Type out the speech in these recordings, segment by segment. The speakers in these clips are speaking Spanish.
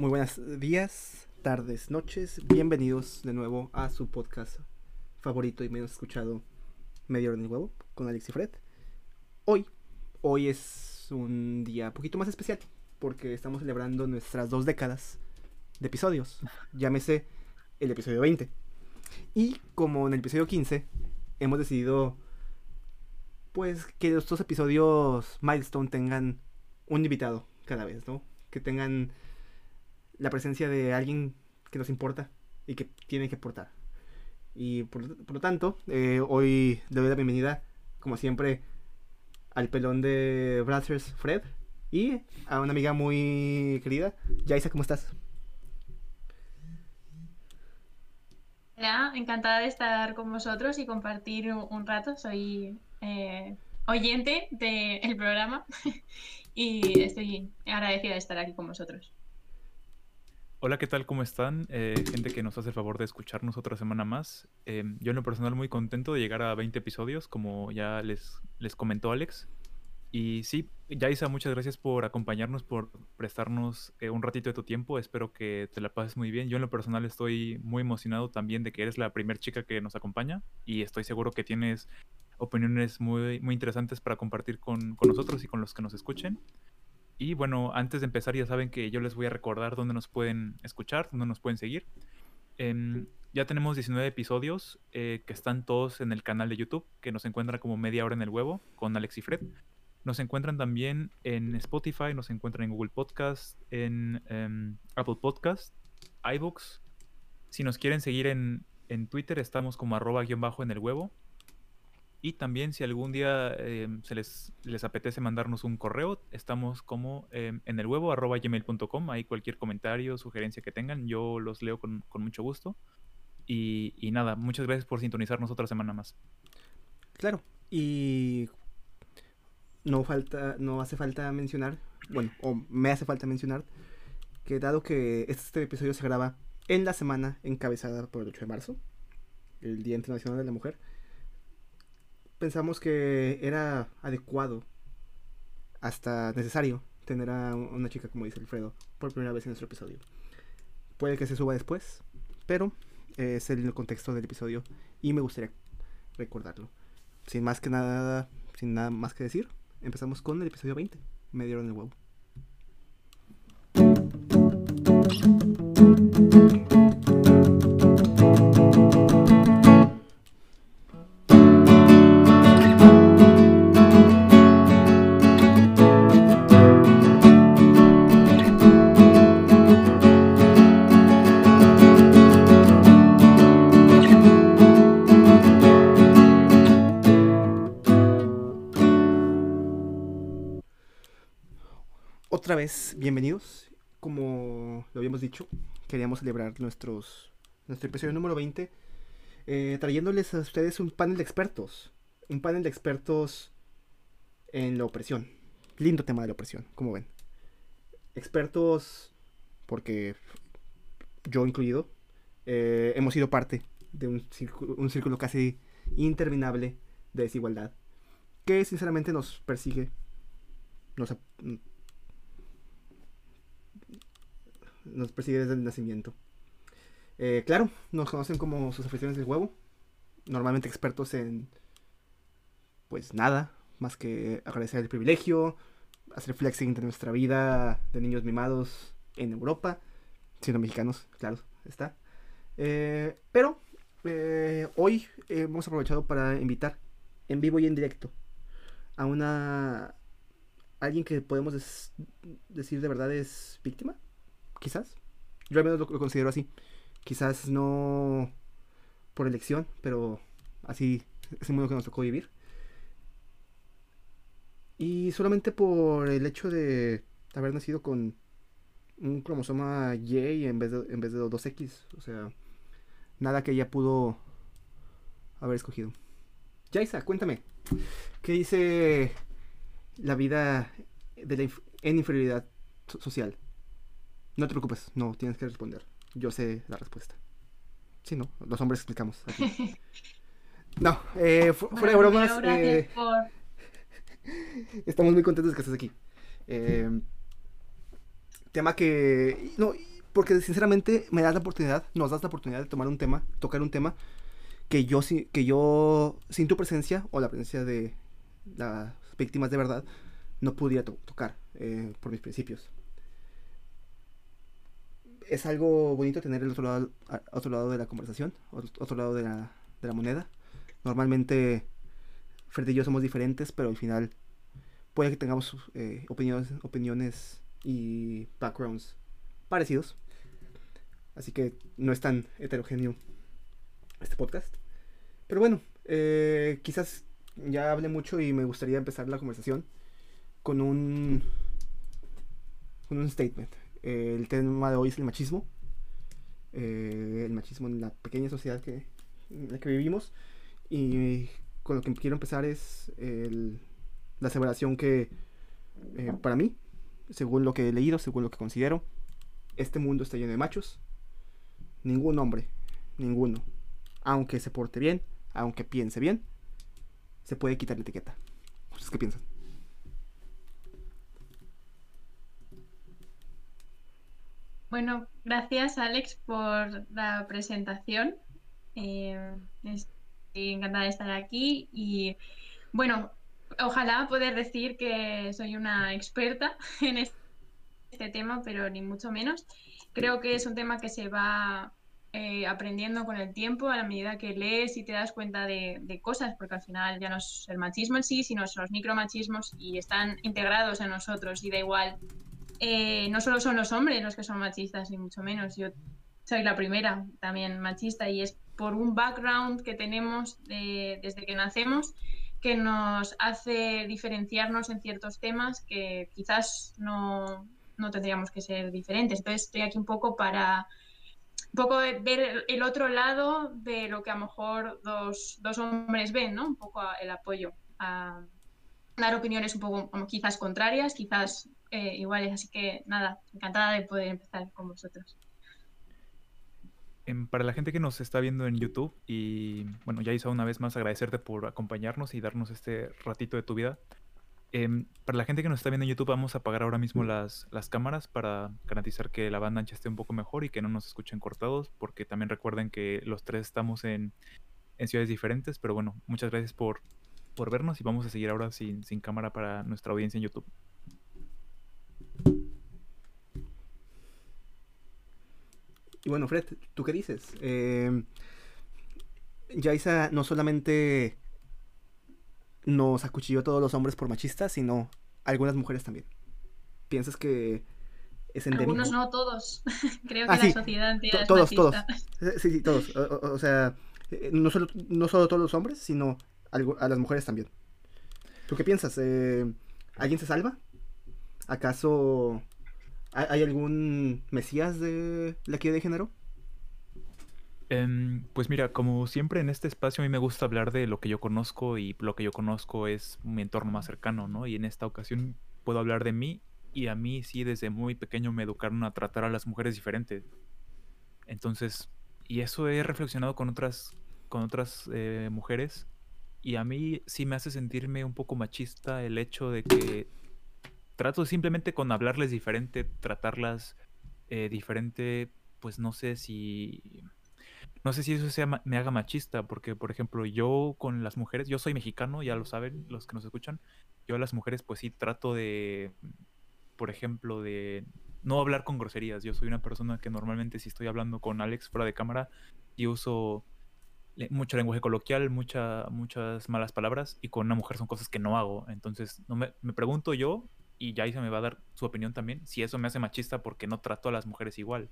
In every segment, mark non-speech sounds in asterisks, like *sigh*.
Muy buenos días, tardes, noches. Bienvenidos de nuevo a su podcast favorito y menos escuchado, Medio en el Huevo, con Alex y Fred. Hoy, hoy es un día un poquito más especial porque estamos celebrando nuestras dos décadas de episodios. Llámese el episodio 20. Y como en el episodio 15 hemos decidido pues que estos episodios milestone tengan un invitado cada vez, ¿no? Que tengan la presencia de alguien que nos importa y que tiene que aportar. Y por, lo tanto, eh, hoy le doy la bienvenida, como siempre, al pelón de Brothers Fred y a una amiga muy querida, Yaisa, ¿cómo estás? Hola, encantada de estar con vosotros y compartir un rato. Soy eh, oyente del programa *laughs* y estoy agradecida de estar aquí con vosotros. Hola, ¿qué tal? ¿Cómo están? Eh, gente que nos hace el favor de escucharnos otra semana más. Em, yo en lo personal muy contento de llegar a 20 episodios, como ya les, les comentó Alex. Y sí, Yaisa, muchas gracias por acompañarnos, por prestarnos eh, un ratito de tu tiempo. Espero que te la pases muy bien. Yo en lo personal estoy muy emocionado también de que eres la primera chica que nos acompaña y estoy seguro que tienes opiniones muy, muy interesantes para compartir con, con nosotros y con los que nos escuchen. Y bueno, antes de empezar ya saben que yo les voy a recordar dónde nos pueden escuchar, dónde nos pueden seguir. Em, ya tenemos 19 episodios eh, que están todos en el canal de YouTube, que nos encuentran como media hora en el huevo con Alex y Fred. Nos encuentran también en Spotify, nos encuentran en Google Podcast, en em, Apple Podcast, iBooks. Si nos quieren seguir en, en Twitter, estamos como arroba guion bajo en el huevo. Y también si algún día em, se les, les apetece mandarnos un correo, estamos como em, en el huevo arroba gmail.com. Ahí cualquier comentario, sugerencia que tengan, yo los leo con, mucho gusto. Y, y, nada, muchas gracias por sintonizarnos otra semana más. Claro, y no falta, no hace falta mencionar, bueno, o me hace falta mencionar, que dado que este episodio se graba en la semana encabezada por el 8 de marzo, el Día Internacional de la Mujer, pensamos que era adecuado, hasta necesario, tener a una chica como dice Alfredo por primera vez en nuestro episodio. Puede que se suba después, pero es el contexto del episodio y me gustaría recordarlo. Sin más que nada, sin nada más que decir, empezamos con el episodio 20. Me dieron el huevo. Vez, bienvenidos. Como lo habíamos dicho, queríamos celebrar nuestros, nuestro episodio número 20 eh, trayéndoles a ustedes un panel de expertos. Un panel de expertos en la opresión. Lindo tema de la opresión, como ven. Expertos, porque yo incluido, eh, hemos sido parte de un círculo, un círculo casi interminable de desigualdad que sinceramente nos persigue, nos, nos persigue desde el nacimiento. Eh, claro, nos conocen como sus aficiones del huevo. Normalmente expertos en, pues nada, más que agradecer el privilegio, hacer flexing de nuestra vida de niños mimados en Europa, siendo mexicanos, claro, está. Eh, pero eh, hoy hemos aprovechado para invitar en vivo y en directo a una alguien que podemos decir de verdad es víctima quizás. Yo al menos lo, considero así. Quizás no por elección, pero así es el mundo que nos tocó vivir. Y solamente por el hecho de haber nacido con un cromosoma Y en vez de, en vez de 2X. O sea, nada que ella pudo haber escogido. Jaisa, cuéntame. ¿Qué dice la vida de la en inferioridad social? No te preocupes, no tienes que responder. Yo sé la respuesta. Sí, no, los hombres explicamos. Aquí. *laughs* No, eh, fuera de bromas. Eh, *laughs* estamos muy contentos de que estés aquí. Eh, tema que... No, porque sinceramente me das la oportunidad, nos das la oportunidad de tomar un tema, tocar un tema que yo, que yo sin tu presencia o la presencia de las víctimas de verdad no pudiera tocar eh, por mis principios. Es algo bonito tener el otro lado, otro lado de la conversación, otro lado de la, de la moneda. Normalmente Fred y yo somos diferentes, pero al final puede que tengamos eh, opiniones, opiniones y backgrounds parecidos. Así que no es tan heterogéneo este podcast. Pero bueno, eh, quizás ya hablé mucho y me gustaría empezar la conversación con un, con un statement. El tema de hoy es el machismo. Eh, el machismo en la pequeña sociedad que, en la que vivimos. Y con lo que quiero empezar es la aseveración que eh, para mí, según lo que he leído, según lo que considero, este mundo está lleno de machos. Ningún hombre, ninguno, aunque se porte bien, aunque piense bien, se puede quitar la etiqueta. ¿Ustedes qué piensan? Bueno, gracias Alex por la presentación. Eh, estoy encantada de estar aquí y bueno, ojalá poder decir que soy una experta *laughs* en este tema, pero ni mucho menos. Creo que es un tema que se va eh, aprendiendo con el tiempo a la medida que lees y te das cuenta de, cosas, porque al final ya no es el machismo en sí, sino son los micromachismos y están integrados en nosotros y da igual. Eh, no solo son los hombres los que son machistas, ni mucho menos. Yo soy la primera también machista y es por un background que tenemos desde que nacemos que nos hace diferenciarnos en ciertos temas que quizás no, no tendríamos que ser diferentes. Entonces estoy aquí un poco para un poco ver el otro lado de lo que a lo mejor dos, dos hombres ven, ¿no? Un poco el apoyo a dar opiniones un poco quizás contrarias, quizás eh, iguales. Así que nada, encantada de poder empezar con vosotros. Em, para la gente que nos está viendo en YouTube y bueno, ya hizo una vez más agradecerte por acompañarnos y darnos este ratito de tu vida. Em, para la gente que nos está viendo en YouTube, vamos a apagar ahora mismo las, las cámaras para garantizar que la banda ancha esté un poco mejor y que no nos escuchen cortados, porque también recuerden que los tres estamos en, en ciudades diferentes. Pero bueno, muchas gracias por, por vernos y vamos a seguir ahora sin, sin cámara para nuestra audiencia en YouTube. Y bueno, Fred, ¿tú qué dices? Eh, Yaisa no solamente nos acuchilló a todos los hombres por machistas, sino algunas mujeres también. ¿Piensas que es endémico? Algunos no, todos. *laughs* Creo que ah, la sociedad entera Todos, todos. Sí, sí, todos. O, sea, eh, no solo, no solo todos los hombres, sino a las mujeres también. ¿Tú qué piensas? Eh, ¿Alguien se salva? ¿Acaso hay algún mesías de la equidad de género? Em, pues mira, como siempre en este espacio a mí me gusta hablar de lo que yo conozco y lo que yo conozco es mi entorno más cercano, ¿no? Y en esta ocasión puedo hablar de mí y a mí sí desde muy pequeño me educaron a tratar a las mujeres diferentes. Entonces, y eso he reflexionado con otras, con otras eh, mujeres y a mí sí me hace sentirme un poco machista el hecho de que trato simplemente con hablarles diferente, tratarlas eh, diferente, pues no sé si no sé si eso sea, me haga machista, porque, por ejemplo, yo con las mujeres, yo soy mexicano, ya lo saben los que nos escuchan, yo a las mujeres pues sí trato de, por ejemplo, de no hablar con groserías. Yo soy una persona que normalmente si estoy hablando con Alex fuera de cámara, y uso mucho lenguaje coloquial, mucha, muchas malas palabras, y con una mujer son cosas que no hago. Entonces, no me, me pregunto yo, y ya me va a dar su opinión también, si eso me hace machista porque no trato a las mujeres igual.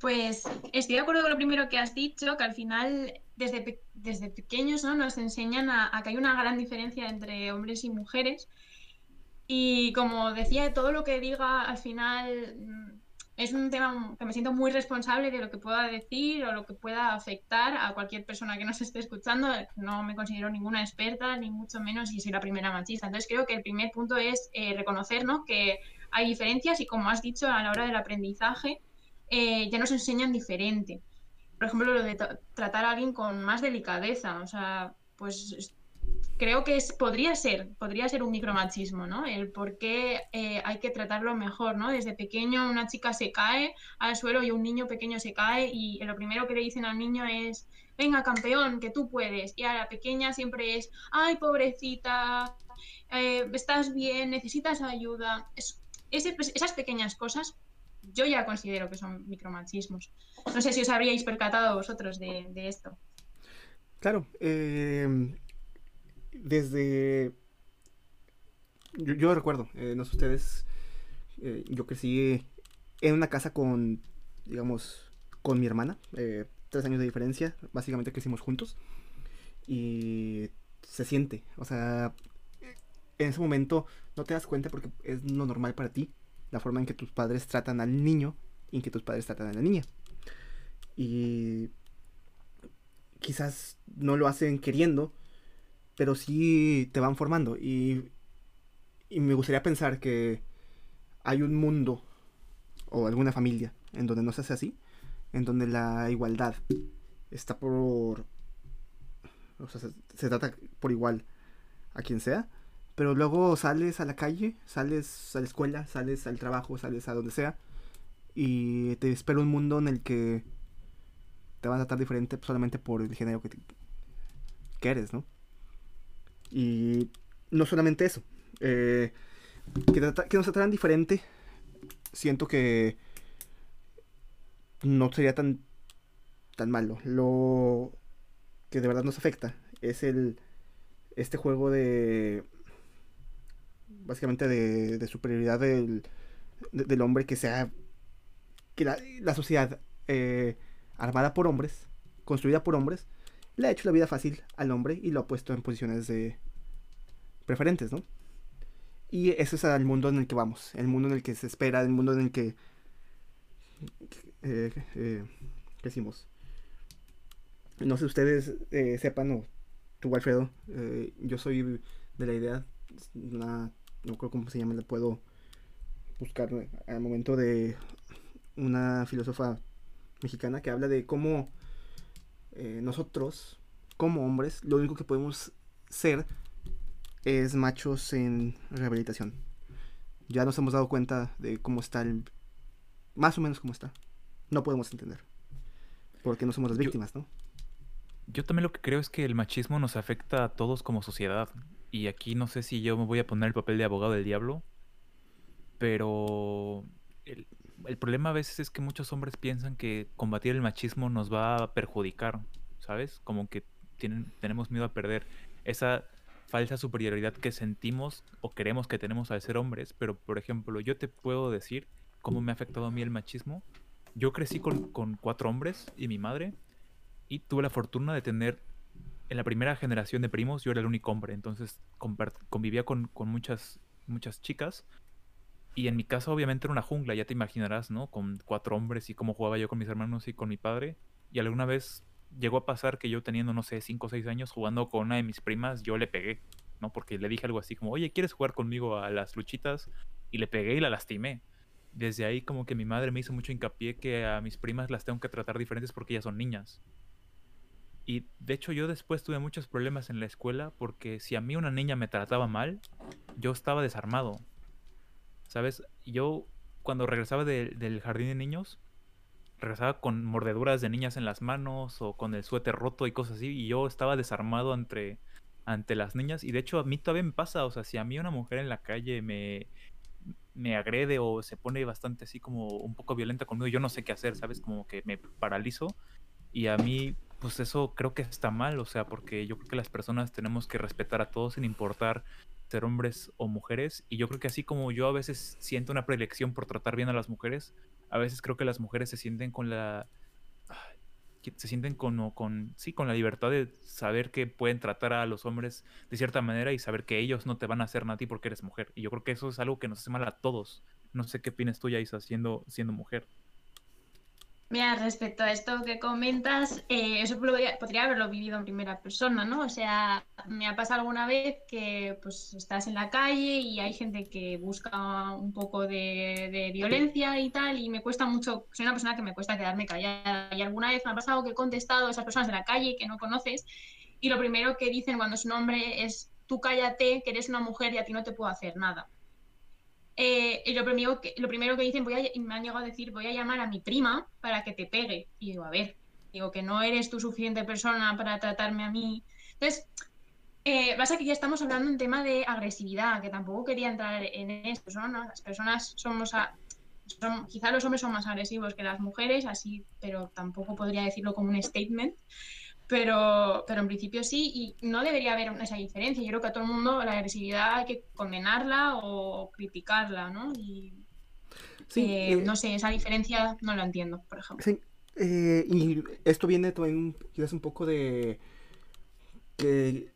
Pues estoy de acuerdo con lo primero que has dicho, que al final desde, desde pequeños ¿no? nos enseñan a, que hay una gran diferencia entre hombres y mujeres. Y como decía, todo lo que diga al final mm, es un tema que me siento muy responsable de lo que pueda decir o lo que pueda afectar a cualquier persona que nos *laughs* esté escuchando. No me considero ninguna experta, ni mucho menos, y soy la primera machista. Entonces creo que el primer punto es eh, reconocer que hay diferencias y, como has dicho, a la hora del aprendizaje, eh, ya nos enseñan diferente. Por ejemplo, lo de tratar a alguien con más delicadeza, o sea, pues creo que es, podría ser, podría ser un micromachismo, ¿no? El por qué eh, hay que tratarlo mejor, ¿no? Desde pequeño una chica se cae al suelo y un niño pequeño se cae y lo primero que le dicen al niño es, venga campeón, que tú puedes. Y a la pequeña siempre es, ay pobrecita, eh, estás bien, necesitas ayuda. Pues, esas pequeñas cosas yo ya considero que son micromachismos. No sé si os habríais percatado vosotros de, esto. Claro, eh, desde... Yo, recuerdo, eh, no sé ustedes, eh, yo crecí en una casa con, digamos, con mi hermana, tres años de diferencia, básicamente crecimos juntos y se siente, o sea, en ese momento no te das cuenta porque es lo normal para ti, la forma en que tus padres tratan al niño y en que tus padres tratan a la niña. Y quizás no lo hacen queriendo, pero sí te van formando. Y, y me gustaría pensar que hay un mundo o alguna familia en donde no se hace así, en donde la igualdad está por... O sea, se trata por igual a quien sea, pero luego sales a la calle, sales a la escuela, sales al trabajo, sales a donde sea, y te espera un mundo en el que te van a tratar diferente solamente por el género que, que eres, ¿no? Y no solamente eso. Eh, que, nos trataran diferente, siento que no sería tan, tan malo. Lo que de verdad nos afecta es el este juego de básicamente de, superioridad del, del, hombre que sea que la, sociedad eh, armada por hombres construida por hombres le ha hecho la vida fácil al hombre y lo ha puesto en posiciones de preferentes, ¿no? Y eso es el mundo en el que vamos, el mundo en el que se espera, el mundo en el que... Eh, eh, ¿Qué decimos? No sé ustedes eh, sepan, o tú, Alfredo, eh, yo soy de la idea, no creo cómo se llama, la puedo buscar al momento de una filósofa mexicana que habla de cómo eh, nosotros, como hombres, lo único que podemos ser es machos en rehabilitación. Ya nos hemos dado cuenta de cómo está el... Más o menos cómo está. No podemos entender. Porque no somos las víctimas, ¿no? Yo también lo que creo es que el machismo nos afecta a todos como sociedad. Y aquí no sé si yo me voy a poner el papel de abogado del diablo. Pero el, el problema a veces es que muchos hombres piensan que combatir el machismo nos va a perjudicar, ¿sabes? Como que tienen, tenemos miedo a perder esa falsa superioridad que sentimos o queremos que tenemos al ser hombres, pero por ejemplo, yo te puedo decir cómo me ha afectado a mí el machismo. Yo crecí con, cuatro hombres y mi madre, y tuve la fortuna de tener en la primera generación de primos, yo era el único hombre, entonces convivía con, con muchas, muchas chicas y en mi casa obviamente era una jungla, ya te imaginarás, ¿no? Con cuatro hombres y cómo jugaba yo con mis hermanos y con mi padre. Y alguna vez llegó a pasar que yo teniendo, no sé, cinco o seis años jugando con una de mis primas, yo le pegué, ¿no? Porque le dije algo así como, oye, ¿quieres jugar conmigo a las luchitas? Y le pegué y la lastimé. Desde ahí como que mi madre me hizo mucho hincapié que a mis primas las tengo que tratar diferentes porque ellas son niñas. Y de hecho yo después tuve muchos problemas en la escuela porque si a mí una niña me trataba mal, yo estaba desarmado. ¿Sabes? Yo cuando regresaba del jardín de niños, regresaba con mordeduras de niñas en las manos o con el suéter roto y cosas así, y yo estaba desarmado ante, ante las niñas. Y de hecho a mí todavía me pasa, o sea, si a mí una mujer en la calle me, me agrede o se pone bastante así como un poco violenta conmigo, yo no sé qué hacer, ¿sabes? Como que me paralizo. Y a mí, pues eso creo que está mal, o sea, porque yo creo que las personas tenemos que respetar a todos sin importar ser hombres o mujeres. Y yo creo que así como yo a veces siento una predilección por tratar bien a las mujeres, a veces creo que las mujeres se sienten con la se sienten con, con sí con la libertad de saber que pueden tratar a los hombres de cierta manera y saber que ellos no te van a hacer nada a ti porque eres mujer y yo creo que eso es algo que nos hace mal a todos no sé qué opinas tú Yaisa siendo siendo mujer Mira, respecto a esto que comentas, eh, eso podría, haberlo vivido en primera persona, ¿no? O sea, me ha pasado alguna vez que pues estás en la calle y hay gente que busca un poco de, violencia y tal, y me cuesta mucho, soy una persona que me cuesta quedarme callada. Y alguna vez me ha pasado que he contestado a esas personas de la calle que no conoces y lo primero que dicen cuando es un hombre es tú cállate, que eres una mujer y a ti no te puedo hacer nada. Eh, lo primero, que, lo primero que dicen, voy a, me han llegado a decir, voy a llamar a mi prima para que te pegue. Y digo, a ver, digo que no eres tu suficiente persona para tratarme a mí. Entonces, eh, pasa que ya estamos hablando en tema de agresividad, que tampoco quería entrar en esto, ¿no? Las personas somos, quizá los hombres son más agresivos que las mujeres, así, pero tampoco podría decirlo como un statement. Pero, pero en principio sí, y no debería haber esa diferencia. Yo creo que a todo el mundo la agresividad hay que condenarla o criticarla, ¿no? Y sí, eh, eh, no sé, esa diferencia no la entiendo, por ejemplo. Sí, eh, y esto viene también quizás un poco de que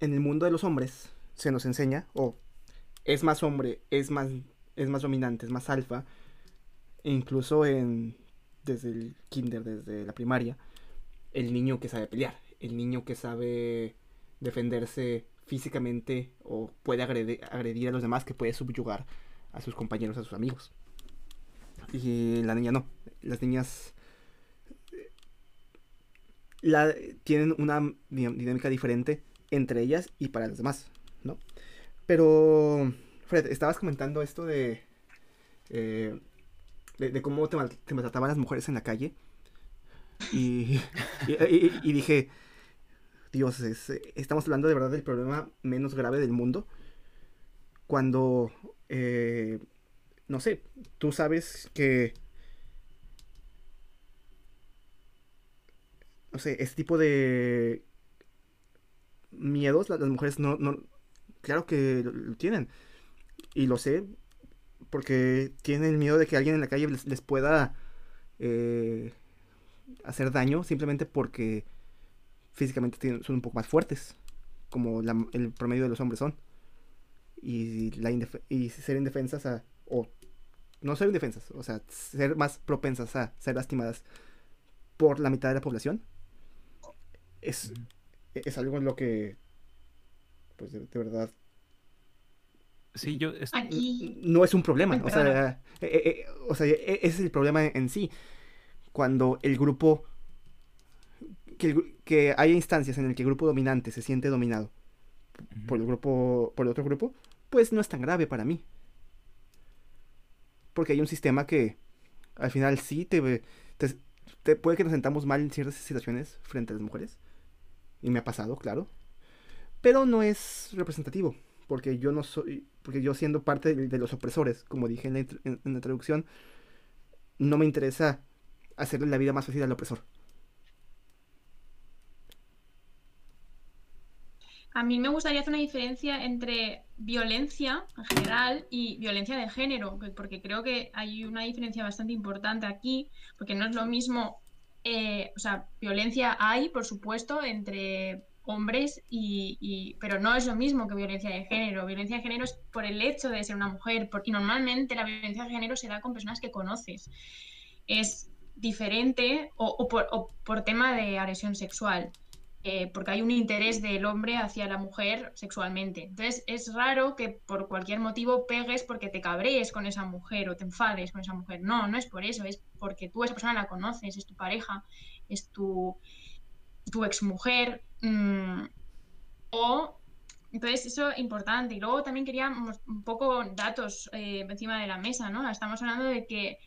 en el mundo de los hombres se nos enseña, o es más hombre, es más, es más dominante, es más alfa, incluso en, desde el kinder, desde la primaria, el niño que sabe pelear, el niño que sabe defenderse físicamente o puede agredir, a los demás, que puede subyugar a sus compañeros, a sus amigos. Y la niña no. Las niñas la, tienen una dinámica diferente entre ellas y para los demás, ¿no? Pero, Fred, estabas comentando esto de, eh, de, cómo te, te maltrataban las mujeres en la calle. Y, dije, Dios, estamos hablando de verdad del problema menos grave del mundo. Cuando, eh, no sé, tú sabes que, no sé, este tipo de miedos las, mujeres no, claro que lo, tienen. Y lo sé porque tienen miedo de que alguien en la calle les, pueda... Eh, hacer daño simplemente porque físicamente son un poco más fuertes, como el promedio de los hombres son. Y, la y ser indefensas a, o no ser indefensas, o sea, ser más propensas a ser lastimadas por la mitad de la población, es, es algo en lo que, pues de, verdad... Sí, yo... No es un problema, o sea, eh, eh, o sea, e, ese es el problema en sí cuando el grupo, que, que haya instancias en el que el grupo dominante se siente dominado por el grupo, por el otro grupo, pues no es tan grave para mí. Porque hay un sistema que al final sí te, te, puede que nos sentamos mal en ciertas situaciones frente a las mujeres. Y me ha pasado, claro. Pero no es representativo. Porque yo no soy. Porque yo siendo parte de, los opresores, como dije en la, en la introducción, no me interesa hacerle la vida más fácil al opresor. A mí me gustaría hacer una diferencia entre violencia en general y violencia de género, porque creo que hay una diferencia bastante importante aquí, porque no es lo mismo, eh, o sea, violencia hay, por supuesto, entre hombres, y, pero no es lo mismo que violencia de género. Violencia de género es por el hecho de ser una mujer, porque normalmente la violencia de género se da con personas que conoces. Es diferente o, por, tema de agresión sexual, eh, porque hay un interés del hombre hacia la mujer sexualmente. Entonces es raro que por cualquier motivo pegues porque te cabrees con esa mujer o te enfades con esa mujer. No, no es por eso, es porque tú esa persona la conoces, es tu pareja, es tu, tu exmujer. Mm, o entonces, eso es importante. Y luego también queríamos un poco datos eh, encima de la mesa, ¿no? Estamos hablando de que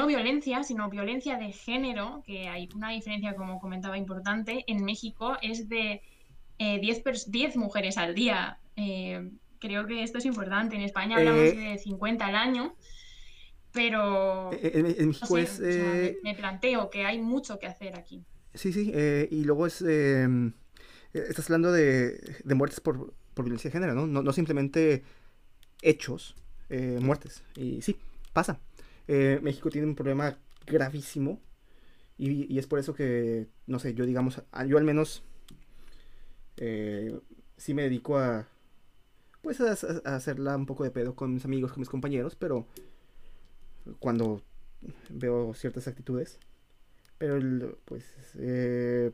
no violencia, sino violencia de género, que hay una diferencia, como comentaba, importante, en México es de 10, eh, mujeres al día. Eh, creo que esto es importante. En España hablamos eh, de 50 al año, pero en, México es, me, planteo que hay mucho que hacer aquí. Sí, sí, y luego es... Estás hablando de, muertes por, violencia de género, ¿no? No, no simplemente hechos, muertes. Y sí, pasa. Eh, México tiene un problema gravísimo y, es por eso que, no sé, yo digamos, yo al menos eh, sí me dedico a, pues, a, hacerla un poco de pedo con mis amigos, con mis compañeros, pero cuando veo ciertas actitudes, pero pues, eh,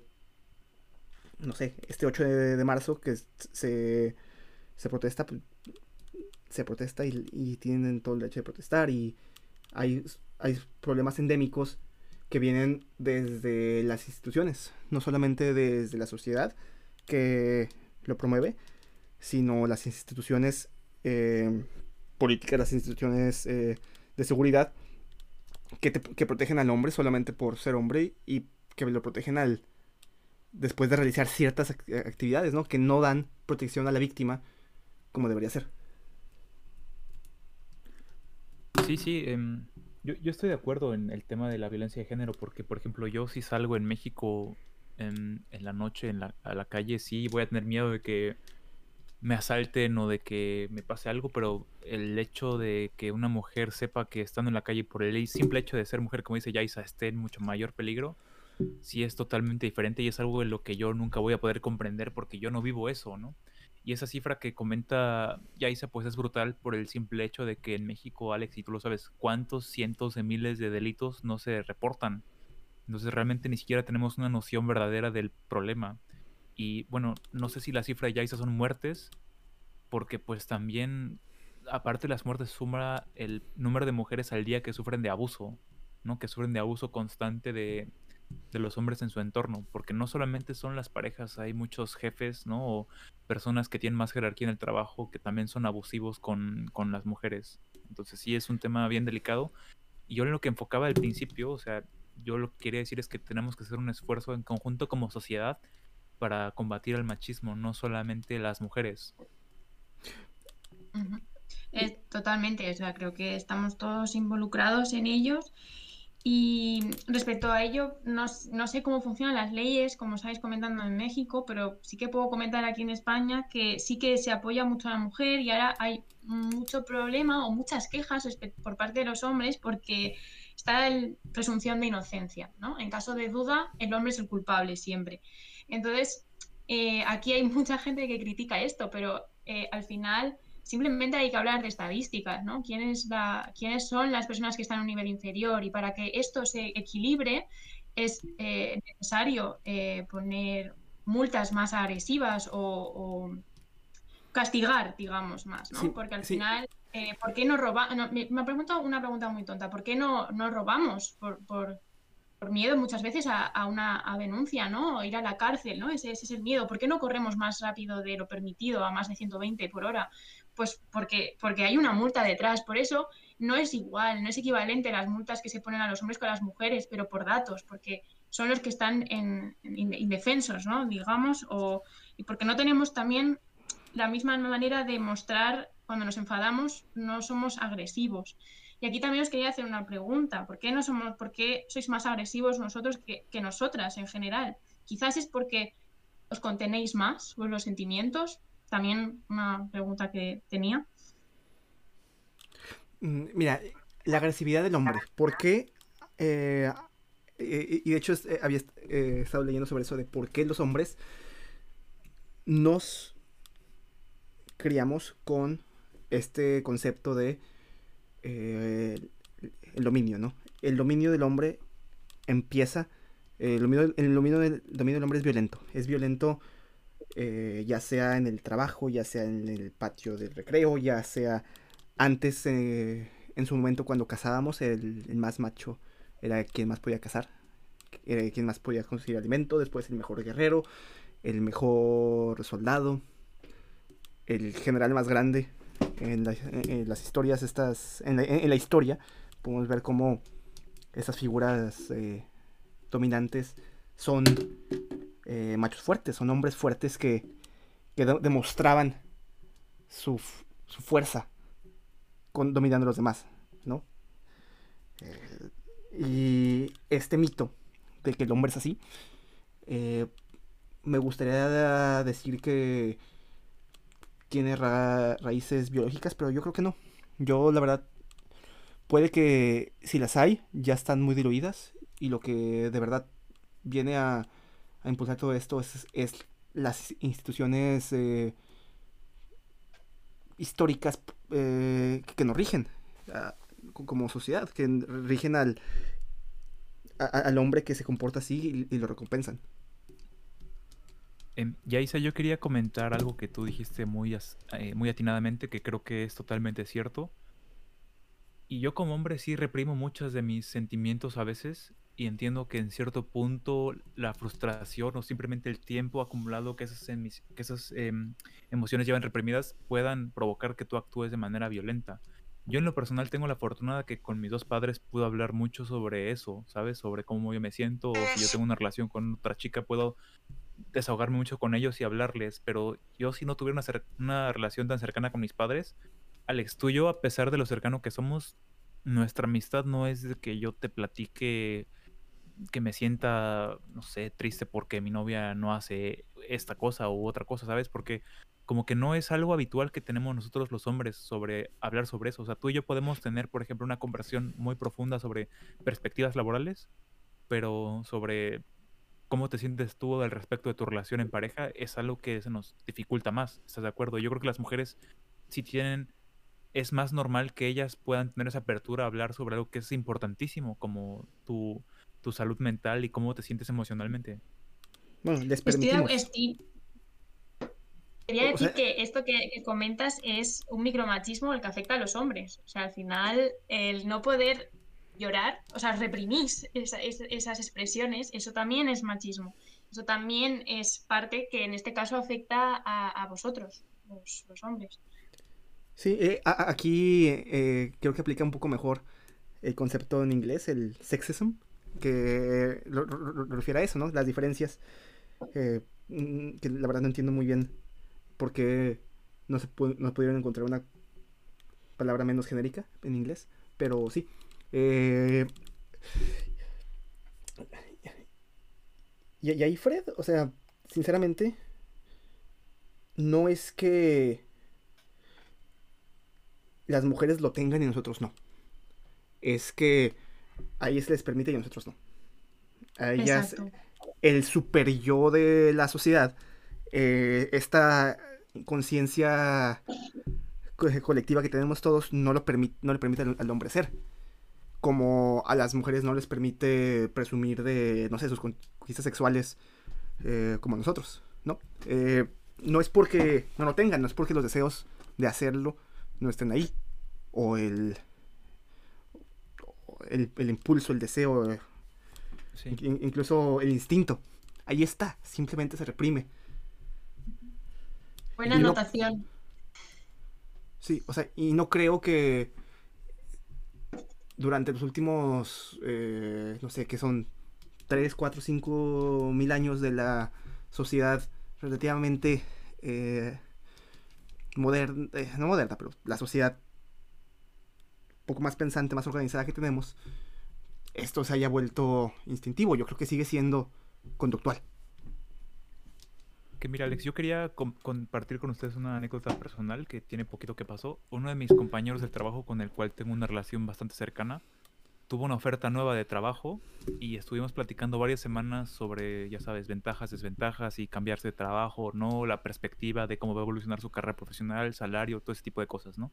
no sé, este 8 de, marzo que se, se protesta, pues, se protesta y, y tienen todo el derecho de protestar y hay, problemas endémicos que vienen desde las instituciones, no solamente desde la sociedad, que lo promueve, sino las instituciones eh, políticas, las instituciones eh, de seguridad que, que protegen al hombre solamente por ser hombre y que lo protegen al después de realizar ciertas actividades, ¿no? Que no dan protección a la víctima como debería ser. Sí, sí. Em, yo, estoy de acuerdo en el tema de la violencia de género porque, por ejemplo, yo si salgo en México en, la noche en la, a la calle, sí voy a tener miedo de que me asalten o de que me pase algo, pero el hecho de que una mujer sepa que estando en la calle por el simple hecho de ser mujer, como dice Yaisa, esté en mucho mayor peligro, sí es totalmente diferente y es algo de lo que yo nunca voy a poder comprender porque yo no vivo eso, ¿no? Y esa cifra que comenta Yaisa, pues es brutal por el simple hecho de que en México, Alex, y tú lo sabes, cuántos cientos de miles de delitos no se reportan. Entonces realmente ni siquiera tenemos una noción verdadera del problema. Y bueno, no sé si la cifra de Yaisa son muertes, porque pues también, aparte de las muertes, suma el número de mujeres al día que sufren de abuso, ¿no? Que sufren de abuso constante de, de los hombres en su entorno, porque no solamente son las parejas, hay muchos jefes, ¿no? O personas que tienen más jerarquía en el trabajo que también son abusivos con, con las mujeres. Entonces sí es un tema bien delicado. Y yo lo que enfocaba al principio, o sea, yo lo que quería decir es que tenemos que hacer un esfuerzo en conjunto como sociedad para combatir el machismo, no solamente las mujeres. totalmente, o sea, creo que estamos todos involucrados en ellos y respecto a ello, no, sé cómo funcionan las leyes, como estáis comentando en México, pero sí que puedo comentar aquí en España que sí que se apoya mucho a la mujer y ahora hay mucho problema o muchas quejas por parte de los hombres porque está la presunción de inocencia, ¿no? En caso de duda, el hombre es el culpable siempre. Entonces, eh, aquí hay mucha gente que critica esto, pero eh, al final simplemente hay que hablar de estadísticas, ¿no? ¿Quiénes, ¿Quiénes son las personas que están a un nivel inferior? Y para que esto se equilibre es eh, necesario eh, poner multas más agresivas o, castigar, digamos, más, ¿no? Porque al final, eh, ¿por qué no robamos? me, ha preguntado una pregunta muy tonta, ¿por qué no, no robamos? Por, por, miedo muchas veces a, una denuncia, ¿no? O ir a la cárcel, ¿no? Ese, ese, es el miedo. ¿Por qué no corremos más rápido de lo permitido a más de 120 por hora? Pues porque, porque hay una multa detrás. Por eso no es igual, no es equivalente las multas que se ponen a los hombres con las mujeres, pero por datos, porque son los que están en, indefensos, ¿no? Digamos, o, y porque no tenemos también la misma manera de mostrar cuando nos enfadamos, no somos agresivos. Y aquí también os quería hacer una pregunta. ¿Por qué no somos, por qué sois más agresivos nosotros que, que nosotras en general? Quizás es porque os contenéis más los sentimientos, también una pregunta que tenía. Mm, mira, la agresividad del hombre. ¿Por qué? Eh, y de hecho eh, había eh, estado leyendo sobre eso de por qué los hombres nos criamos con este concepto de el dominio, ¿no? El dominio del hombre empieza, el dominio, el dominio, del, dominio del hombre es violento, es violento eh, ya sea en el trabajo, ya sea en el patio del recreo, ya sea antes, eh, en su momento cuando cazábamos, el, más macho era quien más podía cazar, quien más podía conseguir alimento, después el mejor guerrero, el mejor soldado, el general más grande. En, las historias estas, en la, historia, podemos ver cómo esas figuras eh, dominantes son eh, machos fuertes, son hombres fuertes que, demostraban su, fuerza con, dominando a los demás, ¿no? Eh, y este mito de que el hombre es así, eh, me gustaría decir que tiene raíces biológicas, pero yo creo que no. Yo, la verdad, puede que si las hay, ya están muy diluidas y lo que de verdad viene a a impulsar todo esto es, las instituciones eh, históricas eh, que nos rigen como sociedad, que rigen al, al hombre que se comporta así y, lo recompensan. Eh, Yaisa, yo quería comentar algo que tú dijiste muy, eh, muy atinadamente, que creo que es totalmente cierto. Y yo como hombre sí reprimo muchos de mis sentimientos a veces y entiendo que en cierto punto la frustración o simplemente el tiempo acumulado que esas, que esas em, emociones llevan reprimidas puedan provocar que tú actúes de manera violenta. Yo en lo personal tengo la fortuna de que con mis dos padres puedo hablar mucho sobre eso, ¿sabes? Sobre cómo yo me siento, o si yo tengo una relación con otra chica, puedo desahogarme mucho con ellos y hablarles, pero yo si no tuviera una, una relación tan cercana con mis padres, Alex, tú y yo, a pesar de lo cercano que somos, nuestra amistad no es de que yo te platique que me sienta, no sé, triste porque mi novia no hace esta cosa u otra cosa, ¿sabes? Porque como que no es algo habitual que tenemos nosotros los hombres sobre hablar sobre eso. O sea, tú y yo podemos tener, por ejemplo, una conversación muy profunda sobre perspectivas laborales, pero sobre cómo te sientes tú al respecto de tu relación en pareja es algo que se nos dificulta más. ¿Estás de acuerdo? Yo creo que las mujeres si tienen es más normal que ellas puedan tener esa apertura a hablar sobre algo que es importantísimo, como tu, tu salud mental y cómo te sientes emocionalmente. Bueno, les permitimos. Quería decir que esto que, comentas es un micromachismo el que afecta a los hombres. O sea, al final, el no poder llorar, o sea, reprimís esas expresiones, eso también es machismo. Eso también es parte que en este caso afecta a, vosotros, los, hombres. Sí, eh, aquí eh, creo que aplica un poco mejor el concepto en inglés, el sexism, que lo, refiere a eso, ¿no? Las diferencias, eh, mm, que la verdad no entiendo muy bien por qué no se no pudieron encontrar una palabra menos genérica en inglés, pero sí. Eh, y, y ahí Fred, o sea, sinceramente, no es que las mujeres lo tengan y nosotros no. Es que a ellas les permite y a nosotros no. A ellas, el super yo de la sociedad, eh, esta conciencia colectiva que tenemos todos no, lo no le permite al, hombre ser. Como a las mujeres no les permite presumir de, no sé, sus conquistas sexuales eh, como nosotros, ¿no? Eh, no es porque no lo tengan, no es porque los deseos de hacerlo no estén ahí. O el, el, impulso, el deseo, eh, incluso el instinto. Ahí está, simplemente se reprime. Buena anotación. sí, o sea, y no creo que durante los últimos, eh, no sé, que son 3, 4, 5 mil años de la sociedad relativamente eh, moderna, no moderna, pero la sociedad poco más pensante, más organizada que tenemos, esto se haya vuelto instintivo. Yo creo que sigue siendo conductual. Que mira, Alex, yo quería compartir con ustedes una anécdota personal que tiene poquito que pasó. Uno de mis compañeros del trabajo con el cual tengo una relación bastante cercana tuvo una oferta nueva de trabajo y estuvimos platicando varias semanas sobre, ya sabes, ventajas, desventajas y cambiarse de trabajo o no, la perspectiva de cómo va a evolucionar su carrera profesional, salario, todo ese tipo de cosas, ¿no?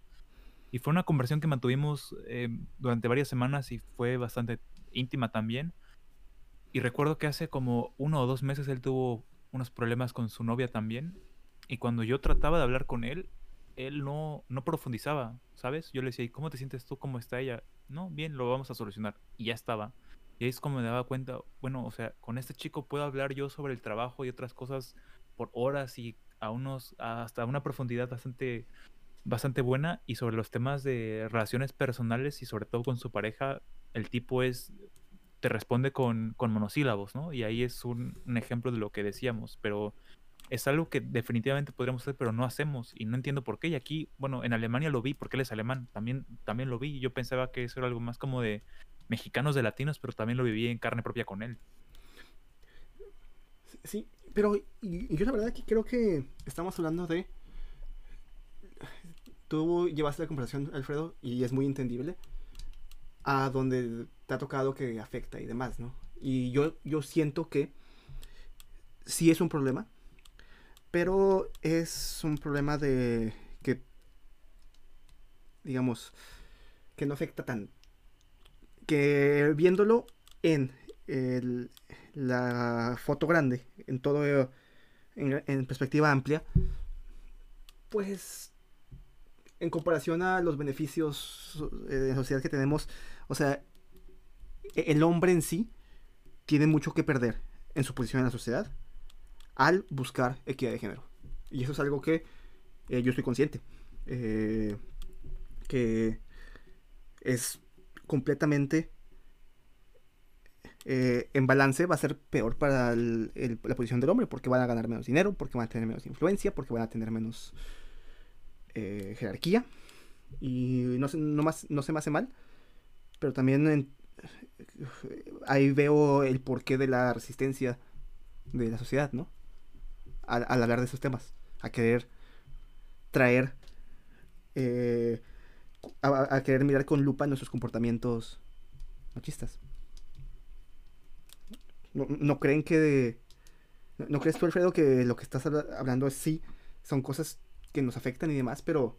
Y fue una conversación que mantuvimos eh, durante varias semanas y fue bastante íntima también. Y recuerdo que hace como uno o dos meses él tuvo unos problemas con su novia también. Y cuando yo trataba de hablar con él, él no, no profundizaba, ¿sabes? Yo le decía, ¿y cómo te sientes tú? ¿Cómo está ella? No, bien, lo vamos a solucionar. Y ya estaba. Y ahí es como me daba cuenta, bueno, o sea, con este chico puedo hablar yo sobre el trabajo y otras cosas por horas y a unos, hasta una profundidad bastante bastante buena y sobre los temas de relaciones personales y sobre todo con su pareja, el tipo es, te responde con, monosílabos, ¿no? Y ahí es un, ejemplo de lo que decíamos, pero es algo que definitivamente podríamos hacer, pero no hacemos y no entiendo por qué. Y aquí, bueno, en Alemania lo vi porque él es alemán, también, también lo vi y yo pensaba que eso era algo más como de mexicanos de latinos, pero también lo viví en carne propia con él. Sí, pero yo la verdad que creo que estamos hablando de tú llevaste la conversación, Alfredo, y es muy entendible, a donde te ha tocado que afecta y demás, ¿no? Y yo, yo siento que sí es un problema, pero es un problema de que, digamos, que no afecta tan... Que viéndolo en la foto grande, en todo, en, en perspectiva amplia, pues en comparación a los beneficios eh, de sociedad que tenemos, o sea, e-, el hombre en sí tienen mucho que perder en su posición en la sociedad al buscar equidad de género. Y eso es algo que eh, yo estoy consciente. Eh, que es completamente eh, en balance va a ser peor para la posición del hombre porque van a ganar menos dinero, porque van a tener menos influencia, porque van a tener menos jerarquía. Y no, no, más, no se me hace mal, pero también ahí veo el porqué de la resistencia de la sociedad, ¿no? Al, hablar de esos temas, a querer traer, eh, a, querer mirar con lupa nuestros comportamientos machistas. ¿No, creen que... ¿No crees tú, Alfredo, que lo que estás hablando es sí, son cosas que nos afectan y demás, pero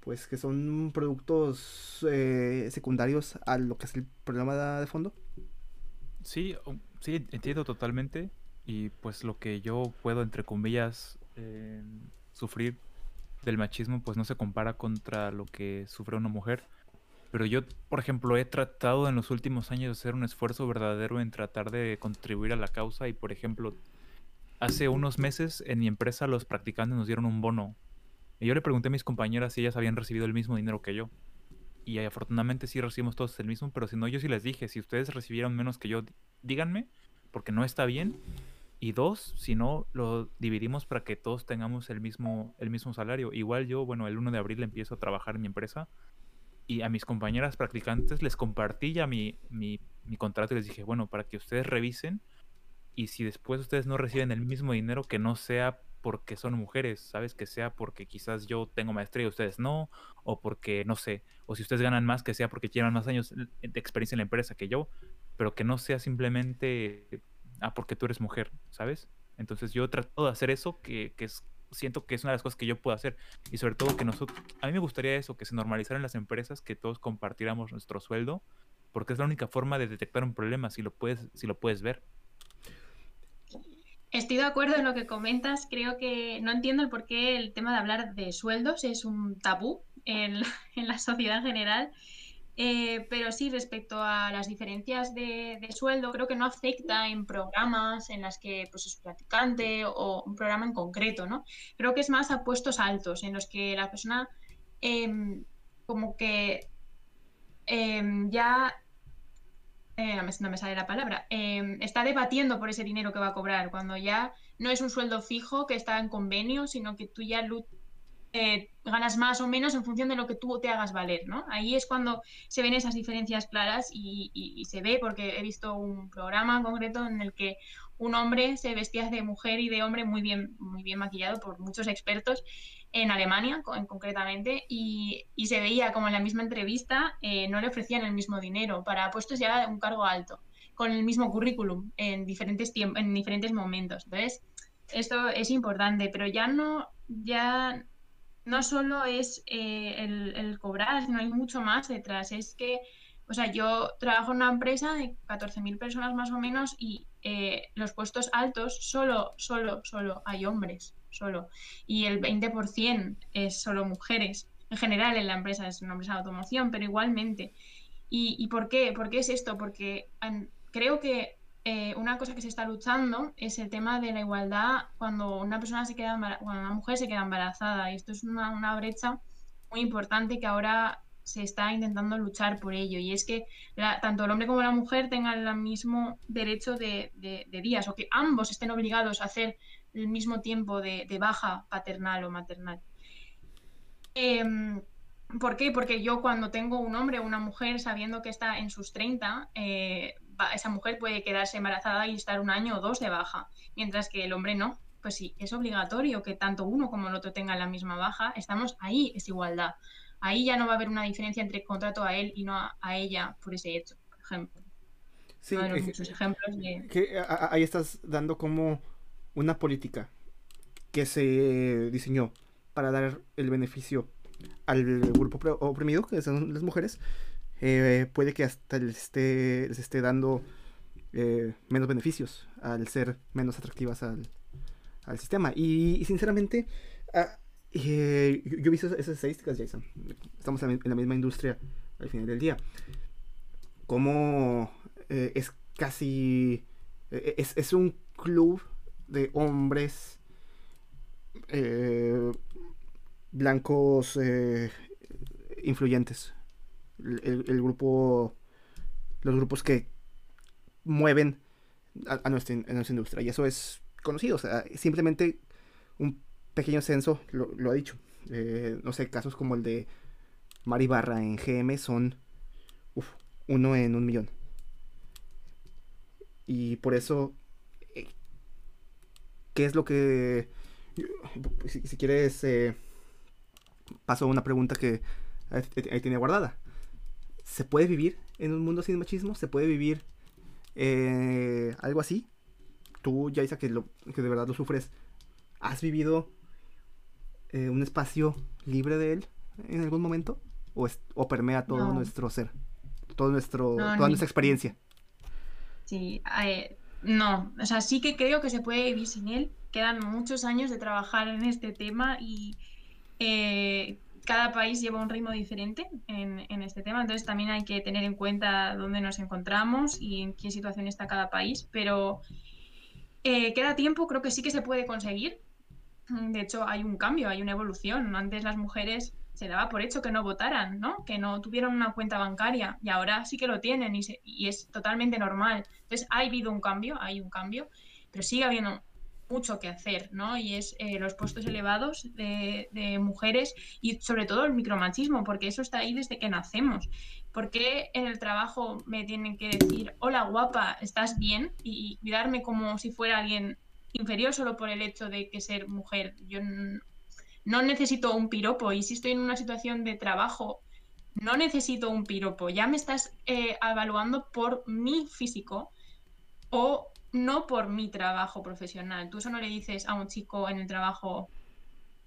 pues que son productos eh, secundarios a lo que es el problema de, fondo. Sí, sí, entiendo totalmente. Y pues lo que yo puedo, entre comillas, eh, sufrir del machismo, pues no se compara contra lo que sufre una mujer. Pero yo, por ejemplo, he tratado en los últimos años de hacer un esfuerzo verdadero en tratar de contribuir a la causa. Y, por ejemplo, hace unos meses en mi empresa los practicantes nos dieron un bono y yo le pregunté a mis compañeras si ellas habían recibido el mismo dinero que yo. Y afortunadamente sí recibimos todos el mismo, pero si no, yo sí les dije, si ustedes recibieron menos que yo, díganme, porque no está bien. Y dos, si no, lo dividimos para que todos tengamos el mismo, el mismo salario. Igual yo, bueno, el 1 de abril empiezo a trabajar en mi empresa y a mis compañeras practicantes les compartí ya mi, mi, mi contrato y les dije, bueno, para que ustedes revisen y si después ustedes no reciben el mismo dinero, que no sea porque son mujeres, ¿sabes? Que sea porque quizás yo tengo maestría y ustedes no, o porque, no sé, o si ustedes ganan más, que sea porque llevan más años de experiencia en la empresa que yo, pero que no sea simplemente, ah, porque tú eres mujer, ¿sabes? Entonces yo trato de hacer eso, que, que es, siento que es una de las cosas que yo puedo hacer, y sobre todo que nosotros, a mí me gustaría eso, que se normalizara en las empresas, que todos compartiéramos nuestro sueldo, porque es la única forma de detectar un problema, si lo puedes, si lo puedes ver. Estoy de acuerdo en lo que comentas. Creo que no entiendo el por qué el tema de hablar de sueldos es un tabú en, *laughs* la sociedad en general. Eh, pero sí, respecto a las diferencias de, sueldo, creo que no afecta en programas en las que pues, es practicante o un programa en concreto, ¿no? Creo que es más a puestos altos, en los que la persona em, como que em, ya eh, no, me, sale la palabra, em, está debatiendo por ese dinero que va a cobrar, cuando ya no es un sueldo fijo que está en convenio, sino que tú ya eh, ganas más o menos en función de lo que tú te hagas valer, ¿no? Ahí es cuando se ven esas diferencias claras y, y se ve, porque he visto un programa en concreto en el que un hombre se vestía de mujer y de hombre muy bien, muy bien maquillado por muchos expertos en Alemania en, concretamente y, se veía como en la misma entrevista eh, no le ofrecían el mismo dinero para puestos ya de un cargo alto, con el mismo currículum en diferentes, en diferentes momentos. Entonces, esto es importante, pero ya no, ya no solo es eh, el, el, cobrar, sino hay mucho más detrás. Es que, o sea, yo trabajo en una empresa de 14.000 personas más o menos y eh, los puestos altos solo, solo, solo hay hombres solo. Y el 20% es solo mujeres. En general en la empresa es una empresa de automoción, pero igualmente. ¿Y, por qué? ¿Por qué es esto? Porque creo que eh, una cosa que se está luchando es el tema de la igualdad cuando una persona se queda cuando una mujer se queda embarazada. Y esto es una, brecha muy importante que ahora se está intentando luchar por ello. Y es que tanto el hombre como la mujer tengan el mismo derecho de, días o que ambos estén obligados a hacer el mismo tiempo de, baja paternal o maternal. Em, ¿Por qué? Porque yo cuando tengo un hombre o una mujer sabiendo que está en sus 30, eh, esa mujer puede quedarse embarazada y estar un año o dos de baja, mientras que el hombre no. Pues sí, es obligatorio que tanto uno como el otro tengan la misma baja. Estamos ahí, es igualdad. Ahí ya no va a haber una diferencia entre contrato a él y no a, ella por ese hecho, por ejemplo. Sí, muchos ejemplos ahí estás dando como una política que se diseñó para dar el beneficio al grupo oprimido, que son las mujeres, eh, puede que hasta les esté, les esté dando eh, menos beneficios al ser menos atractivas al, sistema. Y, sinceramente, eh, yo, he visto esas estadísticas, Jason. Estamos en la misma industria al final del día. ¿Cómo es casi... e- Es, es un club de hombres eh, blancos eh, influyentes. El, grupo... Los grupos que mueven a, nuestra, a nuestra industria. Y eso es conocido. O sea, simplemente un pequeño censo lo, ha dicho. Eh, no sé, casos como el de Mari Barra en GM son uno en un millón. Y por eso, eh, ¿qué es lo que... Si, quieres, eh, paso a una pregunta que ahí tenía guardada. ¿Se puede vivir en un mundo sin machismo? ¿Se puede vivir algo así? Tú, Yaisa, que, lo, que de verdad lo sufres, ¿has vivido eh, un espacio libre de él en algún momento? ¿O, es- o permea todo No. nuestro ser? Todo nuestro, No, toda ni- nuestra experiencia. Sí, eh, no, o sea, sí que creo que se puede vivir sin él. Quedan muchos años de trabajar en este tema y eh, cada país lleva un ritmo diferente en, en este tema, entonces también hay que tener en cuenta dónde nos encontramos y en qué situación está cada país, pero eh, queda tiempo, creo que sí que se puede conseguir. De hecho, hay un cambio, hay una evolución. Antes las mujeres se daba por hecho que no votaran, ¿no? Que no tuvieran una cuenta bancaria y ahora sí que lo tienen y, se- y es totalmente normal. Entonces, ha habido un cambio, hay un cambio, pero sigue habiendo mucho que hacer, ¿no? Y es eh, los puestos elevados de, de mujeres y sobre todo el micromachismo, porque eso está ahí desde que nacemos. ¿Por qué en el trabajo me tienen que decir, hola guapa, ¿estás bien? Y, y cuidarme como si fuera alguien inferior solo por el hecho de que ser mujer. Yo no necesito un piropo y si estoy en una situación de trabajo, no necesito un piropo. Ya me estás eh, evaluando por mi físico o no por mi trabajo profesional. Tú eso no le dices a un chico en el trabajo,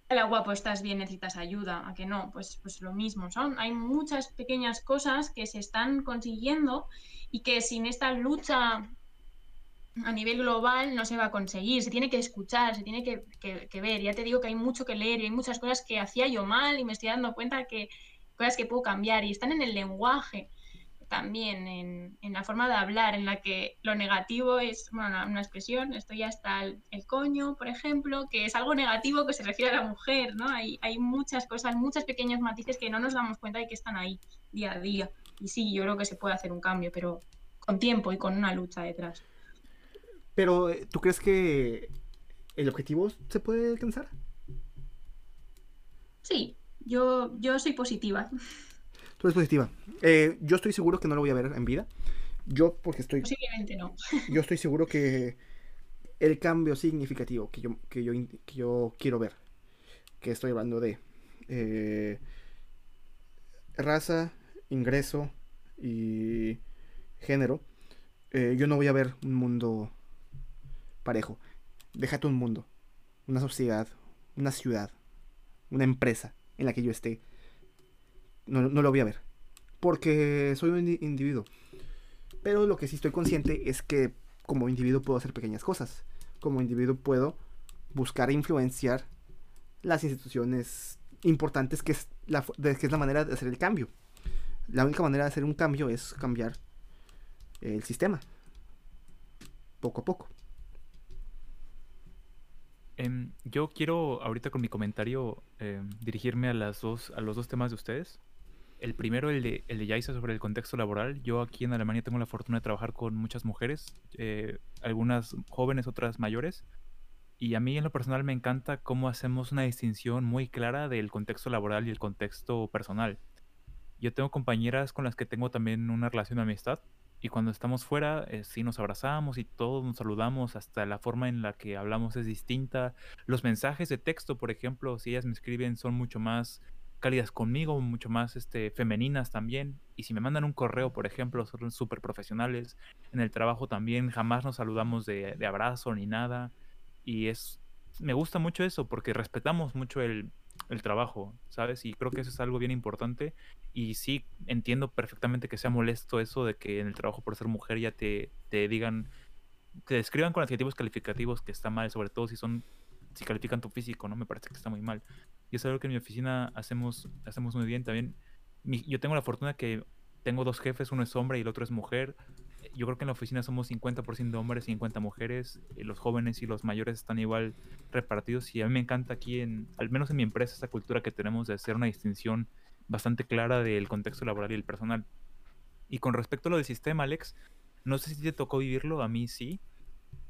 hola guapo, estás bien, necesitas ayuda, a que no, pues, pues lo mismo. Son, hay muchas pequeñas cosas que se están consiguiendo y que sin esta lucha a nivel global no se va a conseguir, se tiene que escuchar, se tiene que, que- que ver. Ya te digo que hay mucho que leer y hay muchas cosas que hacía yo mal y me estoy dando cuenta que cosas que puedo cambiar y están en el lenguaje también, en, en la forma de hablar, en la que lo negativo es bueno, una, una expresión, estoy hasta el, el coño, por ejemplo, que es algo negativo que se refiere a la mujer, ¿no? Hay, hay muchas cosas, muchos pequeños matices que no nos damos cuenta de que están ahí día a día. Y sí, yo creo que se puede hacer un cambio, pero con tiempo y con una lucha detrás. Pero, eh, ¿tú crees que el objetivo se puede alcanzar? Sí, yo, yo soy positiva. Tú eres positiva. Eh, yo estoy seguro que no lo voy a ver en vida. Yo, porque estoy, Posiblemente no. *laughs* yo estoy seguro que el cambio significativo que yo, que yo, que yo quiero ver, que estoy hablando de eh, raza, ingreso y género, eh, yo no voy a ver un mundo parejo. Déjate un mundo, una sociedad, una ciudad, una empresa en la que yo esté. No, no lo voy a ver. Porque soy un indi- individuo. Pero lo que sí estoy consciente es que como individuo puedo hacer pequeñas cosas. Como individuo puedo buscar influenciar las instituciones importantes que es la, que es la manera de hacer el cambio. La única manera de hacer un cambio es cambiar el sistema. Poco a poco. Em, yo quiero ahorita con mi comentario em, dirigirme a las dos, a los dos temas de ustedes. El primero, el de, el de sobre el contexto laboral. Yo aquí en Alemania tengo la fortuna de trabajar con muchas mujeres, eh, algunas jóvenes, otras mayores. Y a mí en lo personal me encanta cómo hacemos una distinción muy clara del contexto laboral y el contexto personal. Yo tengo compañeras con las que tengo también una relación de amistad y cuando estamos fuera eh, sí nos abrazamos y todos nos saludamos, hasta la forma en la que hablamos es distinta. Los mensajes de texto, por ejemplo, si ellas me escriben son mucho más cálidas conmigo, mucho más este, femeninas también. Y si me mandan un correo, por ejemplo, son súper profesionales. En el trabajo también jamás nos saludamos de, de abrazo ni nada. Y es, me gusta mucho eso porque respetamos mucho el, el trabajo, ¿sabes? Y creo que eso es algo bien importante. Y sí, entiendo perfectamente que sea molesto eso de que en el trabajo por ser mujer ya te, te digan, te describan con adjetivos calificativos que está mal, sobre todo si son, si califican tu físico, ¿no? Me parece que está muy mal. Y es algo que en mi oficina hacemos, hacemos muy bien también. Mi- yo tengo la fortuna que tengo dos jefes, uno es hombre y el otro es mujer. Yo creo que en la oficina somos 50% hombres y 50 mujeres, y los jóvenes y los mayores están igual repartidos y a mí me encanta aquí, en, al menos en mi empresa, esta cultura que tenemos de hacer una distinción bastante clara del contexto laboral y el personal. Y con respecto a lo del sistema, Alex, no sé si te tocó vivirlo, a mí sí.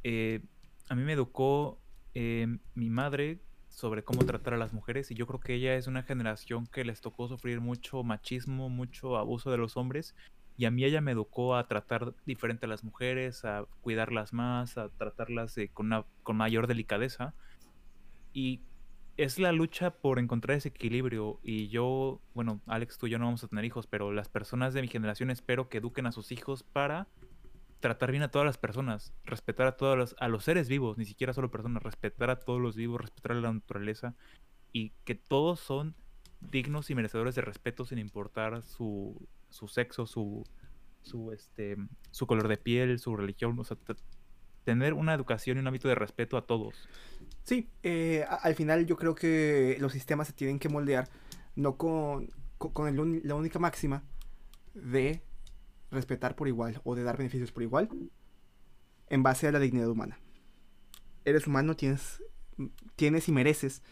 Eh, a mí me educó eh, mi madre sobre cómo tratar a las mujeres y yo creo que ella es una generación que les tocó sufrir mucho machismo, mucho abuso de los hombres y a mí ella me educó a tratar diferente a las mujeres, a cuidarlas más, a tratarlas con, con mayor delicadeza. Y es la lucha por encontrar ese equilibrio. Y yo, bueno, Alex, tú y yo no vamos a tener hijos, pero las personas de mi generación espero que eduquen a sus hijos para tratar bien a todas las personas, respetar a todos los, a los seres vivos, ni siquiera solo personas, respetar a todos los vivos, respetar a la naturaleza y que todos son dignos y merecedores de respeto sin importar su, su sexo, su, su, este, su color de piel, su religión, o sea, tener una educación y un hábito de respeto a todos. Sí, eh, al final yo creo que los sistemas se tienen que moldear no con, con, la única máxima de respetar por igual o de dar beneficios por igual en base a la dignidad humana. Eres humano, tienes, tienes y mereces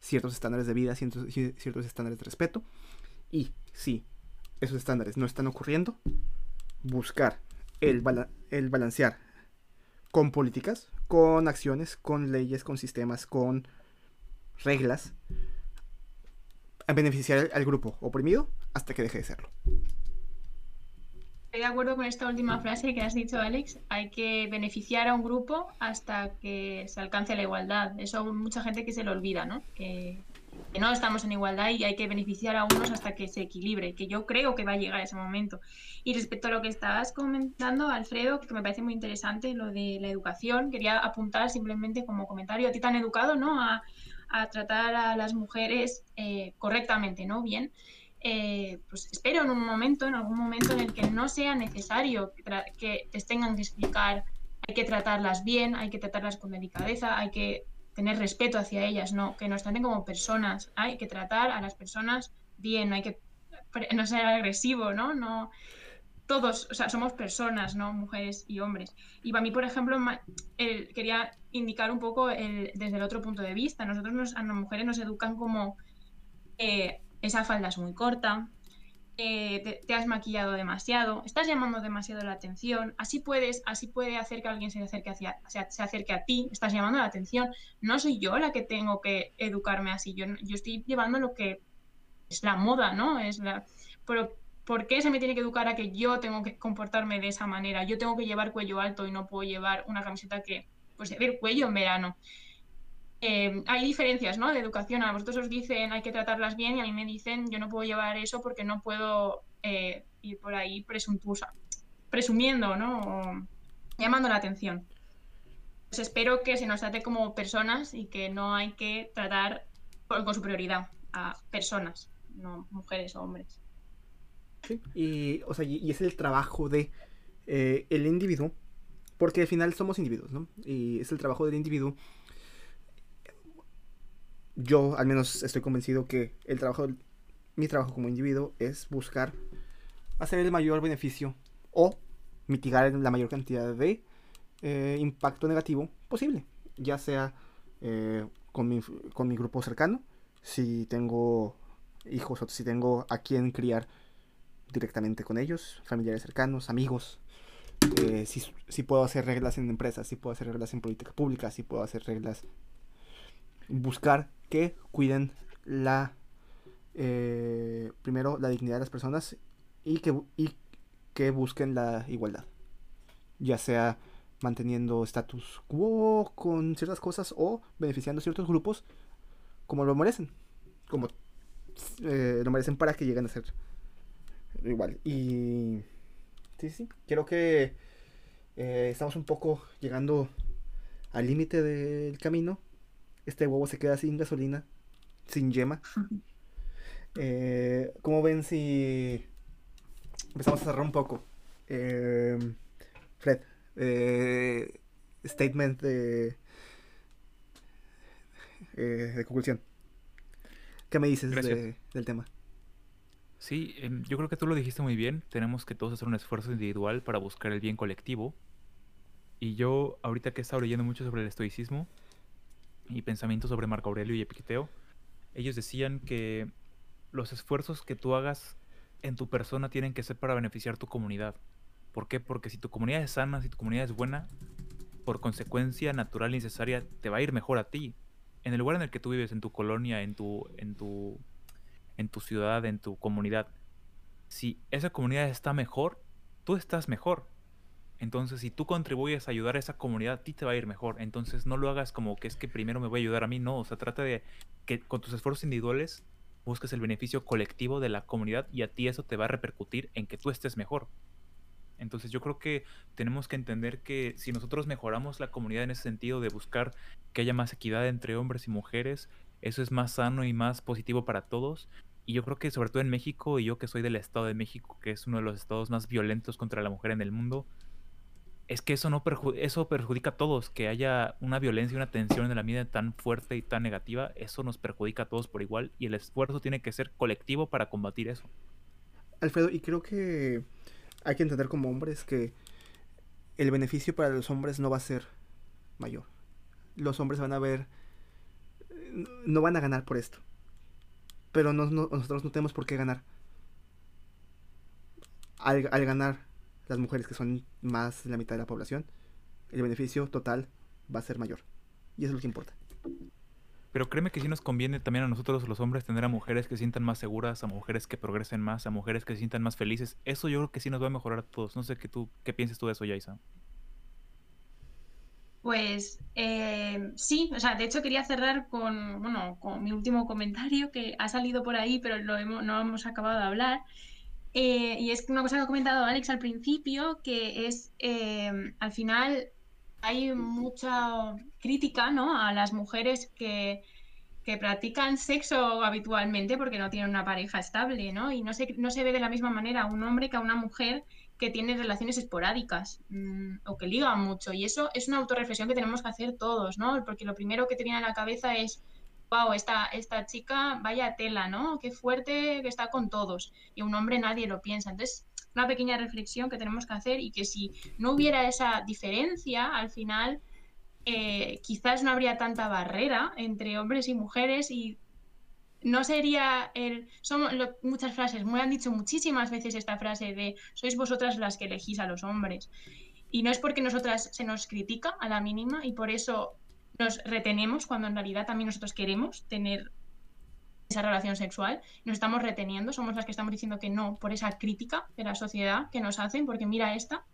ciertos estándares de vida, ciertos, ciertos estándares de respeto. Y sí, esos estándares no están ocurriendo, buscar el, el balancear con políticas, con acciones, con leyes, con sistemas, con reglas, a beneficiar al grupo oprimido hasta que deje de serlo. Estoy de acuerdo con esta última frase que has dicho, Alex. Hay que beneficiar a un grupo hasta que se alcance la igualdad. Eso mucha gente que se lo olvida, ¿no? Que que no estamos en igualdad y hay que beneficiar a unos hasta que se equilibre, que yo creo que va a llegar ese momento. Y respecto a lo que estabas comentando, Alfredo, que me parece muy interesante, lo de la educación, quería apuntar simplemente como comentario, a ti tan educado, ¿no? A, tratar a las mujeres eh, correctamente, ¿no? Bien. Eh, pues espero en un momento, en algún momento en el que no sea necesario que, que les tengan que explicar, hay que tratarlas bien, hay que tratarlas con delicadeza, hay que tener respeto hacia ellas, no, que nos traten como personas. Hay que tratar a las personas bien, no hay que no ser agresivo, ¿no? No todos, o sea, somos personas, ¿no? Mujeres y hombres. Y para mí, por ejemplo, quería indicar un poco desde el otro punto de vista. Nosotros nos, a las mujeres nos educan como eh, esa falda es muy corta, eh, te, has maquillado demasiado, estás llamando demasiado la atención, así puedes, así puede hacer que alguien se acerque, hacia, se, acerque a ti, estás llamando la atención. No soy yo la que tengo que educarme así, yo, yo estoy llevando lo que es la moda, ¿no? Es la, pero ¿por qué se me tiene que educar a que yo tengo que comportarme de esa manera? Yo tengo que llevar cuello alto y no puedo llevar una camiseta que, pues, ver cuello en verano. Eh, hay diferencias, ¿no? De educación. A vosotros os dicen hay que tratarlas bien y a mí me dicen yo no puedo llevar eso porque no puedo eh, ir por ahí presuntuosa, presumiendo, ¿no? llamando la atención. Pues espero que se nos trate como personas y que no hay que tratar con, su prioridad a personas, no mujeres o hombres. Sí, y, o sea, y es el trabajo de eh, el individuo, porque al final somos individuos, ¿no? Y es el trabajo del individuo yo al menos estoy convencido que el trabajo, mi trabajo como individuo es buscar hacer el mayor beneficio o mitigar la mayor cantidad de eh, impacto negativo posible, ya sea eh, con, mi, con mi grupo cercano, si tengo hijos o si tengo a quien criar directamente con ellos, familiares cercanos, amigos, eh, si, si, puedo hacer reglas en empresas, si puedo hacer reglas en política pública, si puedo hacer reglas, buscar que cuiden la eh, primero la dignidad de las personas y que, y que busquen la igualdad. Ya sea manteniendo status quo con ciertas cosas o beneficiando ciertos grupos como lo merecen como eh, lo merecen para que lleguen a ser igual. Y sí sí creo que eh, estamos un poco llegando al límite del camino este huevo se queda sin gasolina, sin yema. *laughs* Eh, ¿Cómo ven si empezamos a cerrar un poco? Eh, Fred, eh, statement de, de conclusión. ¿Qué me dices del tema? Sí, em, yo creo que tú lo dijiste muy bien. Tenemos que todos hacer un esfuerzo individual para buscar el bien colectivo. Y yo, ahorita que he estado leyendo mucho sobre el estoicismo y pensamientos sobre Marco Aurelio y Epicteo, ellos decían que los esfuerzos que tú hagas en tu persona tienen que ser para beneficiar tu comunidad. ¿Por qué? Porque si tu comunidad es sana, si tu comunidad es buena, por consecuencia natural y necesaria te va a ir mejor a ti. En el lugar en el que tú vives, en tu colonia, en tu, en tu, en tu ciudad, en tu comunidad, si esa comunidad está mejor, tú estás mejor. Entonces, si tú contribuyes a ayudar a esa comunidad, a ti te va a ir mejor. Entonces, no lo hagas como que es que primero me voy a ayudar a mí, no. O sea, trata de que con tus esfuerzos individuales busques el beneficio colectivo de la comunidad y a ti eso te va a repercutir en que tú estés mejor. Entonces yo creo que tenemos que entender que si nosotros mejoramos la comunidad en ese sentido de buscar que haya más equidad entre hombres y mujeres, eso es más sano y más positivo para todos. Y yo creo que sobre todo en México, y yo que soy del Estado de México, que es uno de los estados más violentos contra la mujer en el mundo, es que eso no eso perjudica a todos, que haya una violencia y una tensión en la vida tan fuerte y tan negativa, eso nos perjudica a todos por igual y el esfuerzo tiene que ser colectivo para combatir eso. Alfredo, y creo que hay que entender como hombres que el beneficio para los hombres no va a ser mayor. Los hombres van a ver, no van a ganar por esto. Pero nosotros no tenemos por qué ganar. al ganar las mujeres, que son más de la mitad de la población, el beneficio total va a ser mayor. Y eso es lo que importa. Pero créeme que sí nos conviene también a nosotros los hombres tener a mujeres que se sientan más seguras, a mujeres que progresen más, a mujeres que se sientan más felices. Eso yo creo que sí nos va a mejorar a todos. No sé qué tú, qué piensas tú de eso, Yaisa. Pues eh, sí, o sea, de hecho quería cerrar con, bueno, con mi último comentario que ha salido por ahí, pero lo hemos, no hemos acabado de hablar. Eh, y es una cosa que ha comentado Alex al principio, que es, eh, al final hay mucha crítica ¿no? a las mujeres que, que, practican sexo habitualmente porque no tienen una pareja estable, ¿no? Y no se, no se ve de la misma manera a un hombre que a una mujer que tiene relaciones esporádicas mmm, o que ligan mucho. Y eso es una autorreflexión que tenemos que hacer todos, ¿no? Porque lo primero que te viene a la cabeza es wow, esta, esta chica, vaya tela, ¿no? Qué fuerte que está con todos. Y un hombre nadie lo piensa. Entonces, una pequeña reflexión que tenemos que hacer y que si no hubiera esa diferencia, al final eh, quizás no habría tanta barrera entre hombres y mujeres y no sería el... Son muchas frases, me han dicho muchísimas veces esta frase de sois vosotras las que elegís a los hombres. Y no es porque nosotras se nos critica a la mínima y por eso nos retenemos cuando en realidad también nosotros queremos tener esa relación sexual, nos estamos reteniendo, somos las que estamos diciendo que no por esa crítica de la sociedad que nos hacen, porque mira esta,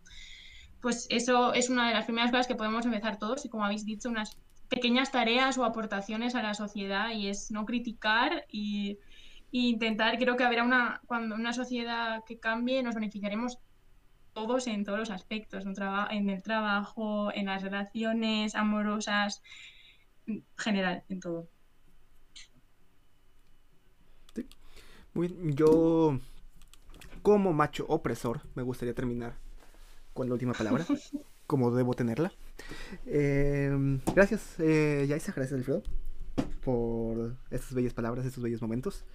pues eso es una de las primeras cosas que podemos empezar todos y como habéis dicho, unas pequeñas tareas o aportaciones a la sociedad y es no criticar y, intentar, creo que habrá una, cuando una sociedad que cambie nos beneficiaremos todos en todos los aspectos, en el trabajo, en las relaciones amorosas, en general, en todo. Muy yo, como macho opresor, me gustaría terminar con la última palabra, *laughs* como debo tenerla. Em, gracias, eh, Yaisa, gracias, Alfredo, por estas bellas palabras, estos bellos momentos.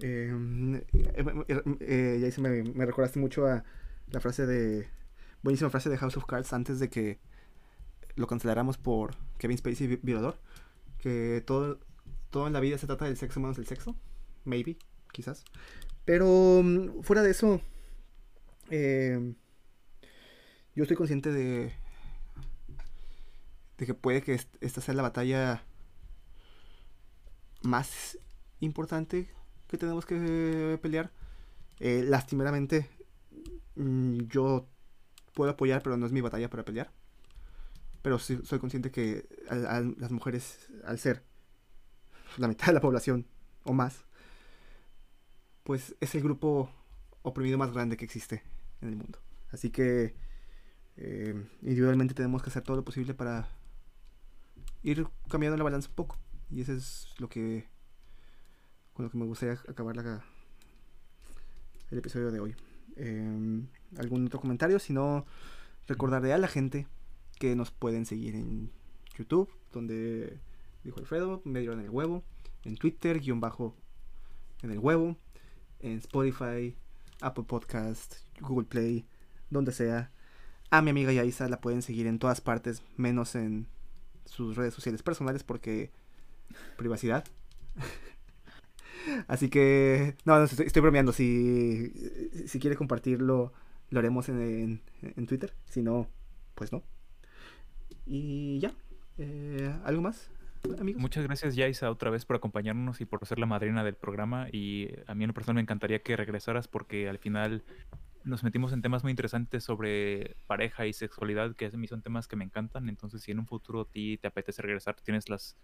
Em, eh, eh, ya me, me, recordaste mucho a la frase de. Buenísima frase de House of Cards antes de que lo canceláramos por Kevin Spacey violador. Que todo, todo en la vida se trata del sexo menos del sexo. Maybe, quizás. Pero mm, fuera de eso. Em, yo estoy consciente de. De que puede que esta sea la batalla más importante que tenemos que pelear. Eh, lastimeramente, mm, yo puedo apoyar, pero no es mi batalla para pelear. Pero soy consciente que las mujeres, al ser la mitad de la población o más, pues es el grupo oprimido más grande que existe en el mundo. Así que eh, individualmente tenemos que hacer todo lo posible para ir cambiando la balanza un poco. Y eso es lo que con lo que me gustaría acabar la, el episodio de hoy. Em, ¿Algún otro comentario? Si no, recordaré a la gente que nos pueden seguir en YouTube, donde dijo Alfredo, me dieron el huevo, en Twitter, guion bajo en el huevo, en Spotify, Apple Podcast, Google Play, donde sea. A mi amiga Yaisa la pueden seguir en todas partes, menos en sus redes sociales personales porque privacidad. *laughs* Así que, no, no estoy, estoy bromeando. Si, si quiere compartirlo, lo haremos en, en, Twitter. Si no, pues no. Y ya. Eh, ¿Algo más? Amigos. Muchas gracias, Yaisa, otra vez por acompañarnos y por ser la madrina del programa. Y a mí en lo personal me encantaría que regresaras porque al final nos metimos en temas muy interesantes sobre pareja y sexualidad, que a mí son temas que me encantan. Entonces, si en un futuro a ti te apetece regresar, tienes las,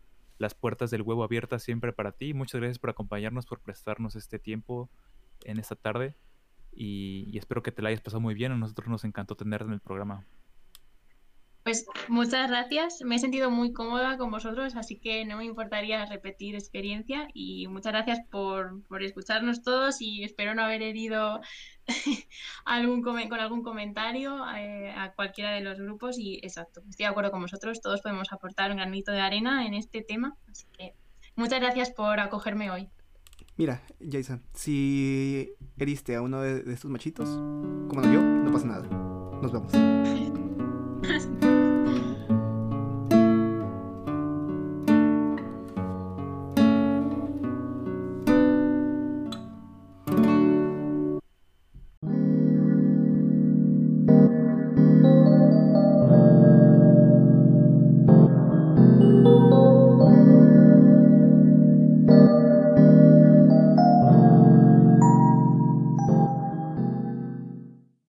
las puertas del huevo abiertas siempre para ti. Muchas gracias por acompañarnos, por prestarnos este tiempo en esta tarde. Y, espero que te la hayas pasado muy bien. A nosotros nos encantó tenerte en el programa. Pues muchas gracias, me he sentido muy cómoda con vosotros, así que no me importaría repetir experiencia y muchas gracias por, por escucharnos todos y espero no haber herido *laughs* algún con algún comentario eh, a cualquiera de los grupos y exacto, estoy de acuerdo con vosotros, todos podemos aportar un granito de arena en este tema, así que muchas gracias por acogerme hoy. Mira, Jason, si heriste a uno de, de estos machitos, como no yo, no pasa nada. Nos vemos. *laughs* Thank *laughs* you.